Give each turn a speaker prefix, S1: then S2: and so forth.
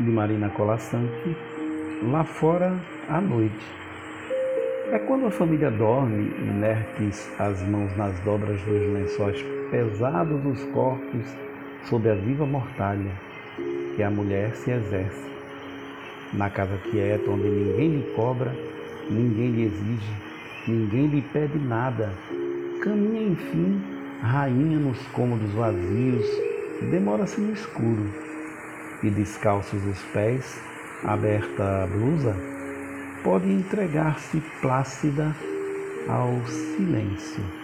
S1: de Marina Colasanti, lá fora à noite. É quando a família dorme, inertes as mãos nas dobras dos lençóis pesados dos corpos sob a viva mortalha, que a mulher se exerce. Na casa quieta, onde ninguém lhe cobra, ninguém lhe exige, ninguém lhe pede nada, caminha enfim, rainha nos cômodos vazios, demora-se no escuro, e descalços os pés, aberta a blusa, pode entregar-se plácida ao silêncio.